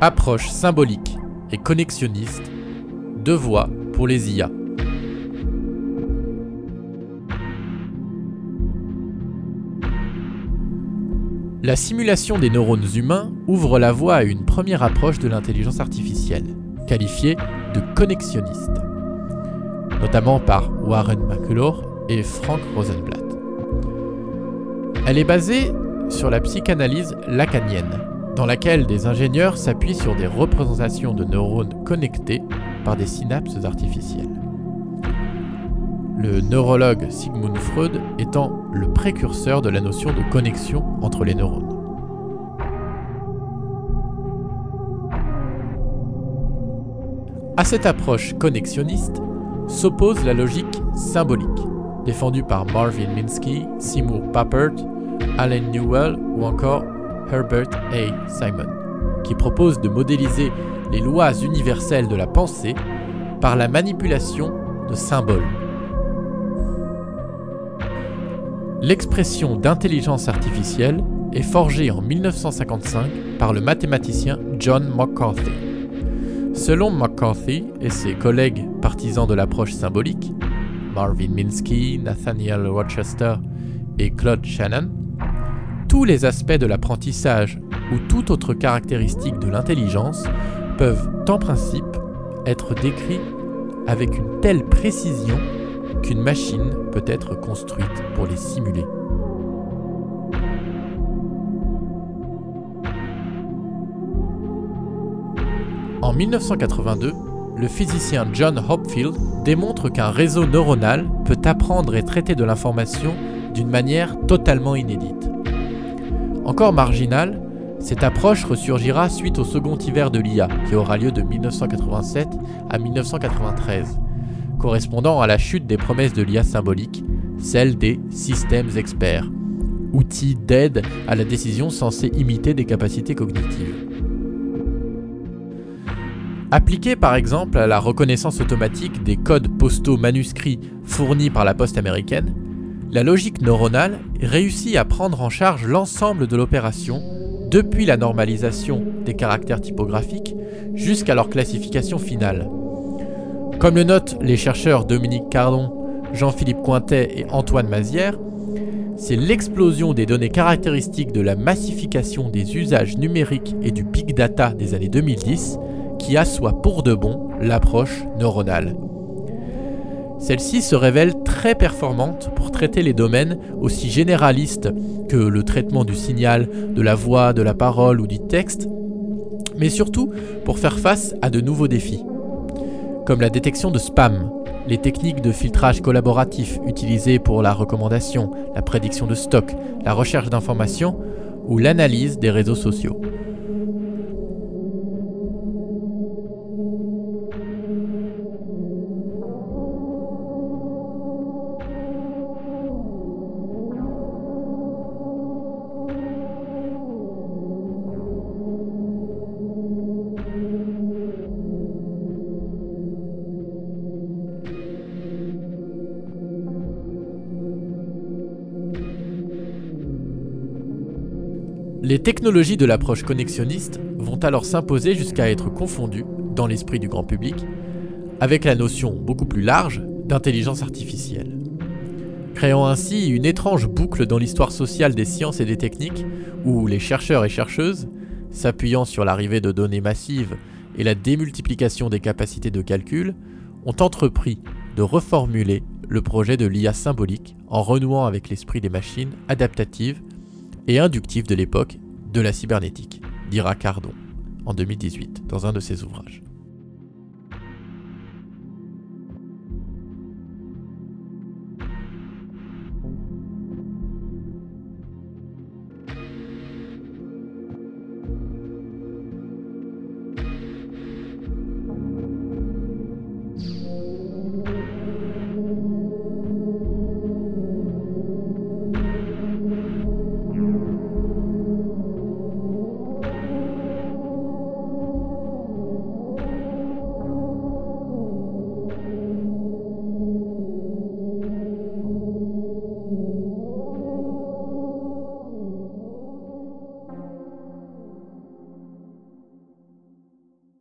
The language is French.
Approche symbolique et connexionniste, deux voies pour les IA. La simulation des neurones humains ouvre la voie à une première approche de l'intelligence artificielle, qualifiée de connexionniste, notamment par Warren McCullough et Frank Rosenblatt. Elle est basée sur la psychanalyse lacanienne, dans laquelle des ingénieurs s'appuient sur des représentations de neurones connectés par des synapses artificielles. Le neurologue Sigmund Freud étant le précurseur de la notion de connexion entre les neurones. À cette approche connexionniste s'oppose la logique symbolique, défendue par Marvin Minsky, Seymour Papert, Alan Newell ou encore Herbert A. Simon, qui propose de modéliser les lois universelles de la pensée par la manipulation de symboles. L'expression d'intelligence artificielle est forgée en 1955 par le mathématicien John McCarthy. Selon McCarthy et ses collègues partisans de l'approche symbolique, Marvin Minsky, Nathaniel Rochester et Claude Shannon, tous les aspects de l'apprentissage ou toute autre caractéristique de l'intelligence peuvent en principe être décrits avec une telle précision qu'une machine peut être construite pour les simuler. En 1982, le physicien John Hopfield démontre qu'un réseau neuronal peut apprendre et traiter de l'information d'une manière totalement inédite. Encore marginal, cette approche ressurgira suite au second hiver de l'IA, qui aura lieu de 1987 à 1993, correspondant à la chute des promesses de l'IA symbolique, celle des systèmes experts, outils d'aide à la décision censés imiter des capacités cognitives. Appliquée par exemple à la reconnaissance automatique des codes postaux manuscrits fournis par la poste américaine, la logique neuronale réussit à prendre en charge l'ensemble de l'opération, depuis la normalisation des caractères typographiques jusqu'à leur classification finale. Comme le notent les chercheurs Dominique Cardon, Jean-Philippe Cointet et Antoine Mazière, c'est l'explosion des données caractéristiques de la massification des usages numériques et du big data des années 2010 qui assoit pour de bon l'approche neuronale. Celle-ci se révèle très performante pour traiter les domaines aussi généralistes que le traitement du signal, de la voix, de la parole ou du texte, mais surtout pour faire face à de nouveaux défis, comme la détection de spam, les techniques de filtrage collaboratif utilisées pour la recommandation, la prédiction de stock, la recherche d'informations ou l'analyse des réseaux sociaux. Les technologies de l'approche connexionniste vont alors s'imposer jusqu'à être confondues, dans l'esprit du grand public, avec la notion beaucoup plus large d'intelligence artificielle. Créant ainsi une étrange boucle dans l'histoire sociale des sciences et des techniques, où les chercheurs et chercheuses, s'appuyant sur l'arrivée de données massives et la démultiplication des capacités de calcul, ont entrepris de reformuler le projet de l'IA symbolique en renouant avec l'esprit des machines adaptatives et inductif de l'époque de la cybernétique, dira Cardon en 2018 dans un de ses ouvrages.